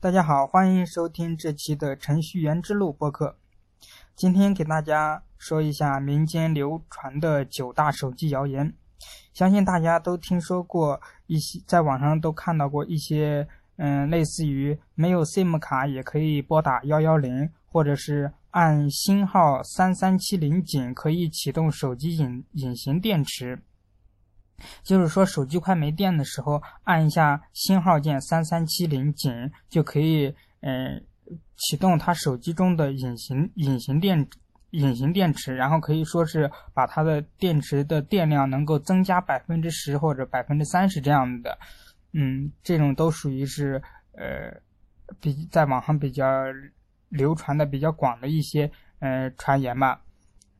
大家好，欢迎收听这期的程序员之路播客。今天给大家说一下民间流传的九大手机谣言。相信大家都听说过一些，在网上都看到过一些，嗯，类似于没有 SIM 卡也可以拨打幺幺零，或者是按星号三三七零井可以启动手机隐隐形电池。就是说，手机快没电的时候，按一下星号键三三七零井就可以，嗯，启动它手机中的隐形隐形电隐形电池，然后可以说是把它的电池的电量能够增加百分之十或者百分之三十这样的，嗯，这种都属于是呃比在网上比较流传的比较广的一些呃传言吧。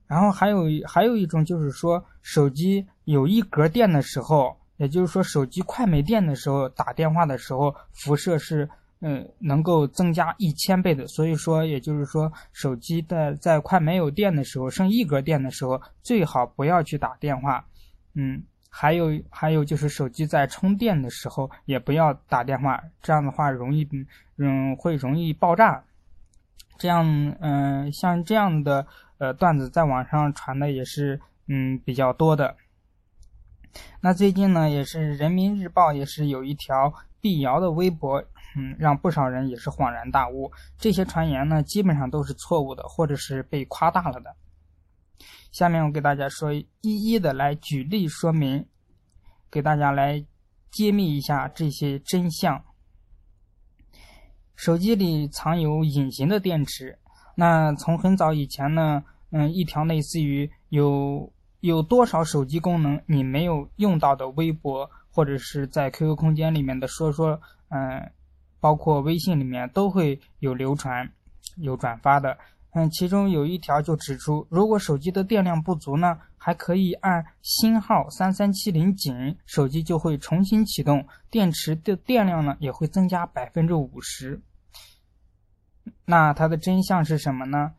然后还有还有一种就是说，手机有一格电的时候，也就是说手机快没电的时候，打电话的时候辐射是嗯能够增加一千倍的。所以说，也就是说，手机的在快没有电的时候，剩一格电的时候，最好不要去打电话。嗯，还有还有就是手机在充电的时候也不要打电话，这样的话容易嗯会容易爆炸。这样嗯像这样的。呃，段子在网上传的也是嗯比较多的。那最近呢，也是人民日报也是有一条辟谣的微博，嗯，让不少人也是恍然大悟。这些传言呢，基本上都是错误的，或者是被夸大了的。下面我给大家说，一一的来举例说明，给大家来揭秘一下这些真相。手机里藏有隐形的电池。那从很早以前呢，嗯，一条类似于有有多少手机功能你没有用到的微博，或者是在 QQ 空间里面的说说，嗯，包括微信里面都会有流传、有转发的。嗯，其中有一条就指出，如果手机的电量不足呢，还可以按星号三三七零井，手机就会重新启动，电池的电量呢也会增加百分之五十。那它的真相是什么呢？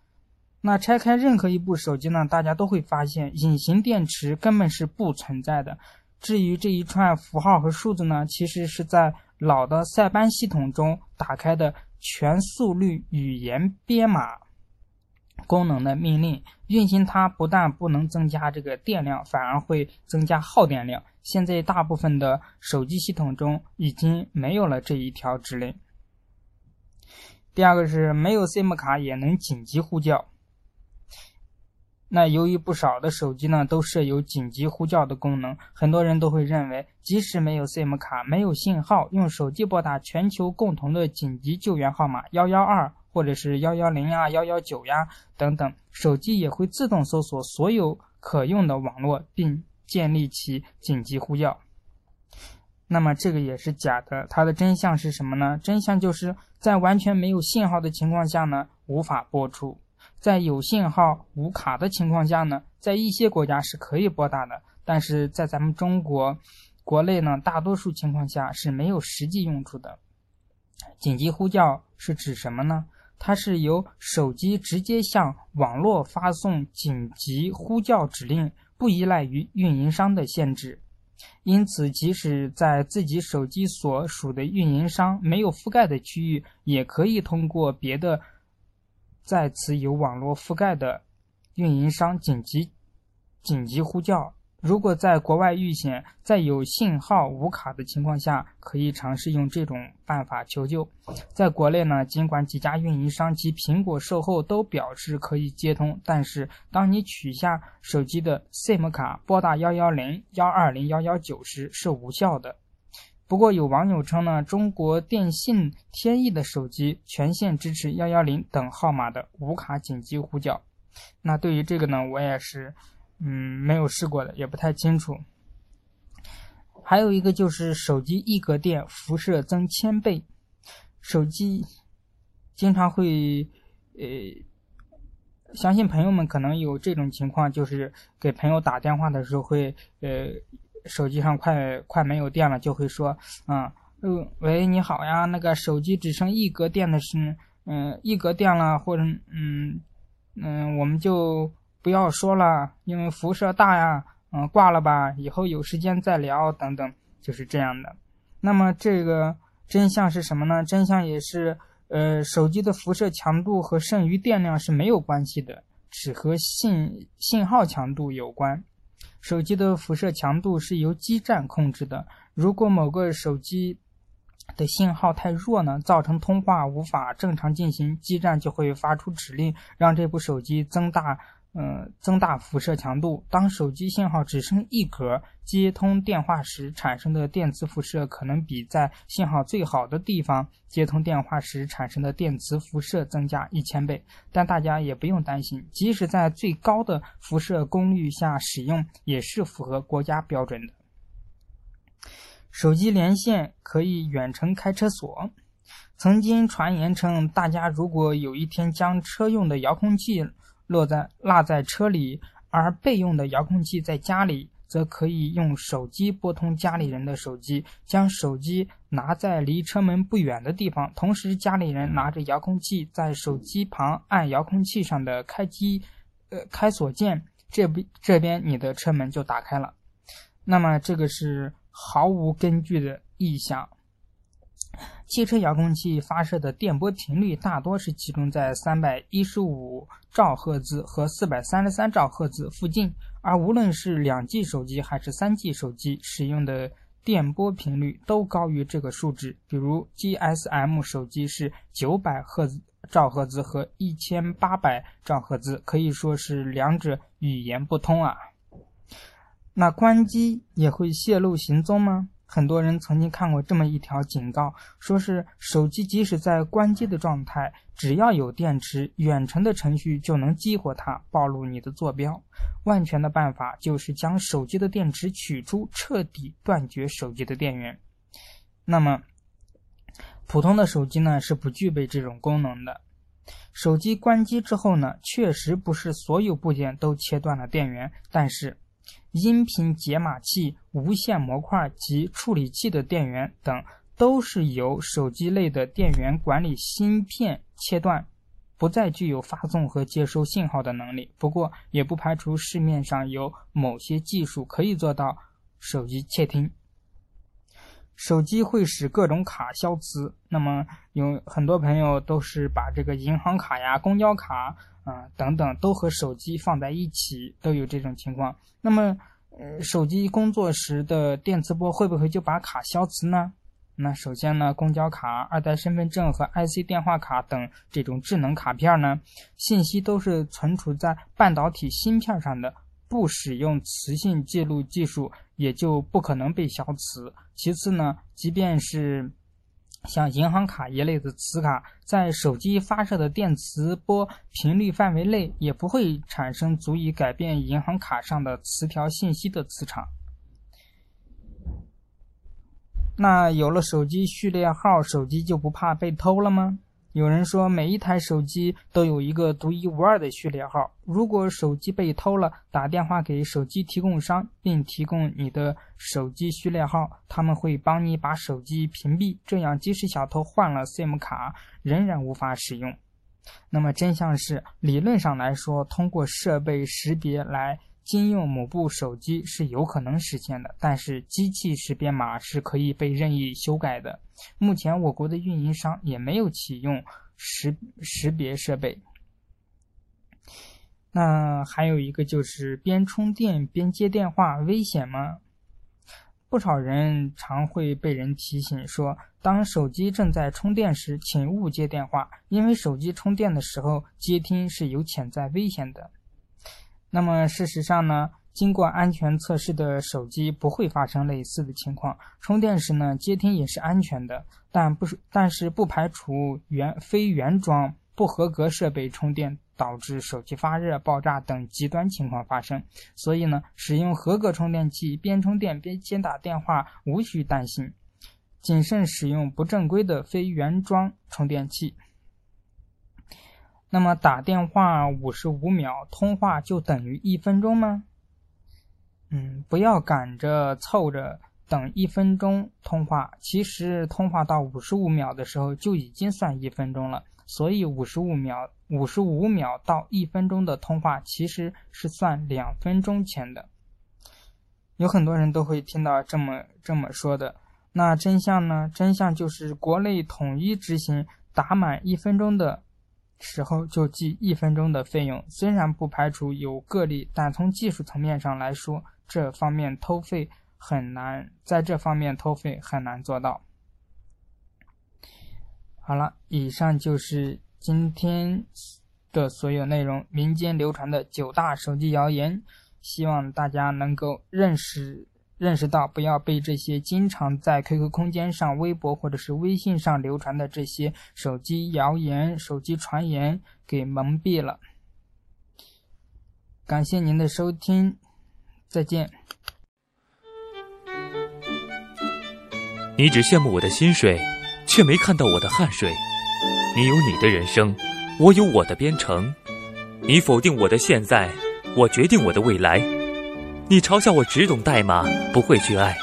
那拆开任何一部手机呢，大家都会发现隐形电池根本是不存在的。至于这一串符号和数字呢，其实是在老的塞班系统中打开的全速率语言编码功能的命令，运行它不但不能增加这个电量，反而会增加耗电量。现在大部分的手机系统中已经没有了这一条指令。第二个是没有 SIM 卡也能紧急呼叫。那由于不少的手机呢都设有紧急呼叫的功能，很多人都会认为，即使没有 SIM 卡、没有信号，用手机拨打全球共同的紧急救援号码幺幺二或者是幺幺零呀、幺幺九呀等等，手机也会自动搜索所有可用的网络，并建立起紧急呼叫。那么这个也是假的，它的真相是什么呢？真相就是在完全没有信号的情况下呢，无法播出；在有信号、无卡的情况下呢，在一些国家是可以拨打的，但是在咱们中国国内呢，大多数情况下是没有实际用处的。紧急呼叫是指什么呢？它是由手机直接向网络发送紧急呼叫指令，不依赖于运营商的限制。因此，即使在自己手机所属的运营商没有覆盖的区域，也可以通过别的在此有网络覆盖的运营商紧急紧急呼叫。如果在国外遇险，在有信号无卡的情况下，可以尝试用这种办法求救。在国内呢，尽管几家运营商及苹果售后都表示可以接通，但是当你取下手机的 SIM 卡拨打幺幺零幺二零幺幺九时是无效的。不过有网友称呢，中国电信天翼的手机全线支持幺幺零等号码的无卡紧急呼叫。那对于这个呢，我也是。嗯，没有试过的，也不太清楚。还有一个就是手机一格电辐射增千倍，手机经常会，呃，相信朋友们可能有这种情况，就是给朋友打电话的时候会，呃，手机上快快没有电了，就会说，嗯，嗯，喂，你好呀，那个手机只剩一格电的是，嗯，一格电了，或者，嗯，嗯，我们就。不要说了，因为辐射大呀，嗯，挂了吧，以后有时间再聊，等等，就是这样的。那么这个真相是什么呢？真相也是，呃，手机的辐射强度和剩余电量是没有关系的，只和信信号强度有关。手机的辐射强度是由基站控制的。如果某个手机的信号太弱呢，造成通话无法正常进行，基站就会发出指令，让这部手机增大。呃，增大辐射强度。当手机信号只剩一格，接通电话时产生的电磁辐射可能比在信号最好的地方接通电话时产生的电磁辐射增加一千倍。但大家也不用担心，即使在最高的辐射功率下使用，也是符合国家标准的。手机连线可以远程开车锁。曾经传言称，大家如果有一天将车用的遥控器。落在落在车里，而备用的遥控器在家里，则可以用手机拨通家里人的手机，将手机拿在离车门不远的地方，同时家里人拿着遥控器在手机旁按遥控器上的开机，呃开锁键，这边这边你的车门就打开了。那么这个是毫无根据的意向。汽车遥控器发射的电波频率大多是集中在三百一十五兆赫兹和四百三十三兆赫兹附近，而无论是两 G 手机还是三 G 手机使用的电波频率都高于这个数值。比如 GSM 手机是九百赫兆赫兹和一千八百兆赫兹，可以说是两者语言不通啊。那关机也会泄露行踪吗？很多人曾经看过这么一条警告，说是手机即使在关机的状态，只要有电池，远程的程序就能激活它，暴露你的坐标。万全的办法就是将手机的电池取出，彻底断绝手机的电源。那么，普通的手机呢是不具备这种功能的。手机关机之后呢，确实不是所有部件都切断了电源，但是。音频解码器、无线模块及处理器的电源等，都是由手机类的电源管理芯片切断，不再具有发送和接收信号的能力。不过，也不排除市面上有某些技术可以做到手机窃听。手机会使各种卡消磁，那么有很多朋友都是把这个银行卡呀、公交卡。啊，等等，都和手机放在一起，都有这种情况。那么，呃，手机工作时的电磁波会不会就把卡消磁呢？那首先呢，公交卡、二代身份证和 IC 电话卡等这种智能卡片呢，信息都是存储在半导体芯片上的，不使用磁性记录技术，也就不可能被消磁。其次呢，即便是像银行卡一类的磁卡，在手机发射的电磁波频率范围内，也不会产生足以改变银行卡上的磁条信息的磁场。那有了手机序列号，手机就不怕被偷了吗？有人说，每一台手机都有一个独一无二的序列号。如果手机被偷了，打电话给手机提供商，并提供你的手机序列号，他们会帮你把手机屏蔽。这样，即使小偷换了 SIM 卡，仍然无法使用。那么，真相是，理论上来说，通过设备识别来。禁用某部手机是有可能实现的，但是机器识别码是可以被任意修改的。目前我国的运营商也没有启用识识别设备。那还有一个就是边充电边接电话危险吗？不少人常会被人提醒说，当手机正在充电时，请勿接电话，因为手机充电的时候接听是有潜在危险的。那么事实上呢，经过安全测试的手机不会发生类似的情况。充电时呢，接听也是安全的，但不是，但是不排除原非原装不合格设备充电导致手机发热、爆炸等极端情况发生。所以呢，使用合格充电器边充电边接打电话无需担心，谨慎使用不正规的非原装充电器。那么打电话五十五秒通话就等于一分钟吗？嗯，不要赶着凑着等一分钟通话，其实通话到五十五秒的时候就已经算一分钟了。所以五十五秒五十五秒到一分钟的通话其实是算两分钟前的。有很多人都会听到这么这么说的，那真相呢？真相就是国内统一执行，打满一分钟的时候就计一分钟的费用。虽然不排除有个例，但从技术层面上来说，这方面偷费很难，在这方面偷费很难做到。好了，以上就是今天的所有内容。民间流传的九大手机谣言，希望大家能够认识认识到，不要被这些经常在 QQ 空间上、微博或者是微信上流传的这些手机谣言、手机传言给蒙蔽了。感谢您的收听，再见。你只羡慕我的薪水。却没看到我的汗水。你有你的人生，我有我的编程。你否定我的现在，我决定我的未来。你嘲笑我只懂代码，不会去爱。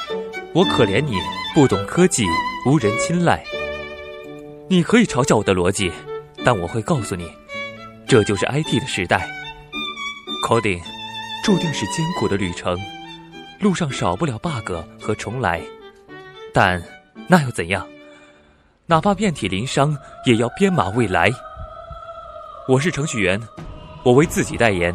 我可怜你不懂科技，无人青睐。你可以嘲笑我的逻辑，但我会告诉你，这就是 IT 的时代。Coding 注定是艰苦的旅程，路上少不了 bug 和重来，但那又怎样？哪怕遍体鳞伤，也要编码未来。我是程序员，我为自己代言。